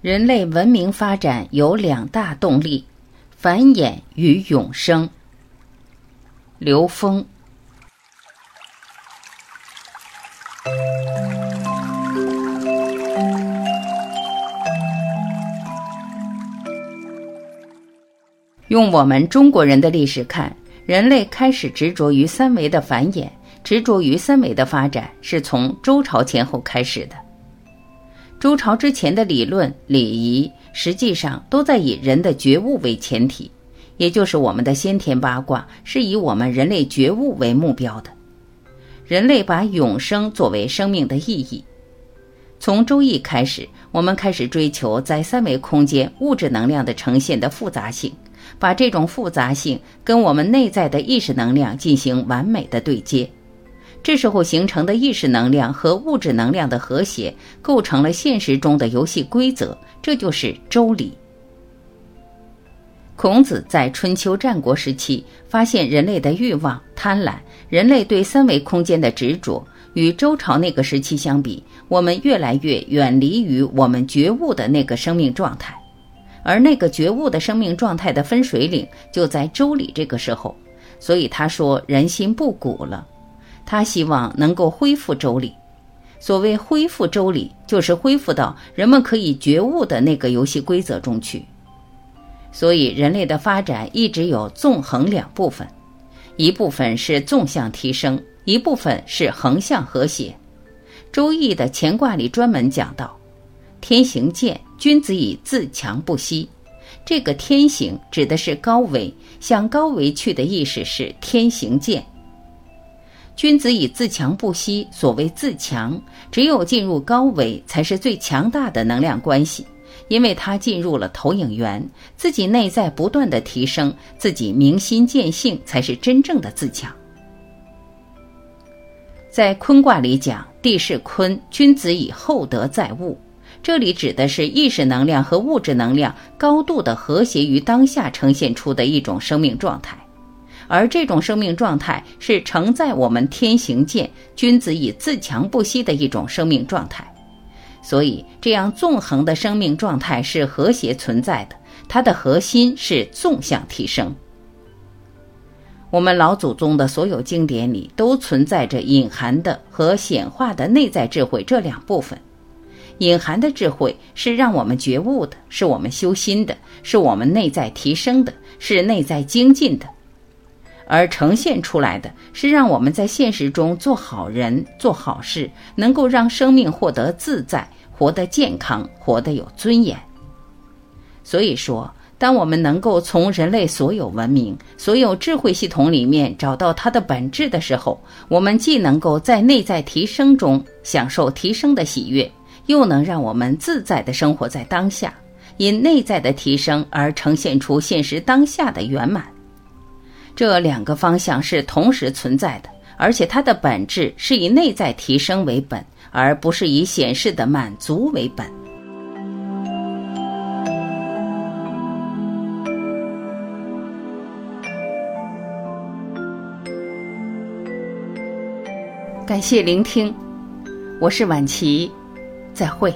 人类文明发展有两大动力：繁衍与永生。刘峰。用我们中国人的历史看，人类开始执着于三维的繁衍，执着于三维的发展，是从周朝前后开始的。周朝之前的理论、礼仪，实际上都在以人的觉悟为前提，也就是我们的先天八卦是以我们人类觉悟为目标的。人类把永生作为生命的意义。从周易开始，我们开始追求在三维空间物质能量的呈现的复杂性，把这种复杂性跟我们内在的意识能量进行完美的对接。这时候形成的意识能量和物质能量的和谐，构成了现实中的游戏规则，这就是周礼。孔子在春秋战国时期发现人类的欲望、贪婪，人类对三维空间的执着，与周朝那个时期相比，我们越来越远离于我们觉悟的那个生命状态，而那个觉悟的生命状态的分水岭就在周礼这个时候，所以他说人心不古了。他希望能够恢复周礼。所谓恢复周礼，就是恢复到人们可以觉悟的那个游戏规则中去。所以，人类的发展一直有纵横两部分，一部分是纵向提升，一部分是横向和谐。周易的乾卦里专门讲到：“天行健，君子以自强不息。”这个“天行”指的是高维，向高维去的意识是“天行健”。君子以自强不息。所谓自强，只有进入高维，才是最强大的能量关系，因为他进入了投影源，自己内在不断的提升，自己明心见性，才是真正的自强。在坤卦里讲，地势坤，君子以厚德载物，这里指的是意识能量和物质能量高度的和谐于当下呈现出的一种生命状态。而这种生命状态是承载我们天行健、君子以自强不息的一种生命状态，所以这样纵横的生命状态是和谐存在的，它的核心是纵向提升。我们老祖宗的所有经典里都存在着隐含的和显化的内在智慧这两部分，隐含的智慧是让我们觉悟的，是我们修心的，是我们内在提升的，是内在精进的。而呈现出来的是让我们在现实中做好人、做好事，能够让生命获得自在、活得健康、活得有尊严。所以说，当我们能够从人类所有文明、所有智慧系统里面找到它的本质的时候，我们既能够在内在提升中享受提升的喜悦，又能让我们自在的生活在当下，因内在的提升而呈现出现实当下的圆满。这两个方向是同时存在的，而且它的本质是以内在提升为本，而不是以显示的满足为本。感谢聆听，我是晚琪，再会。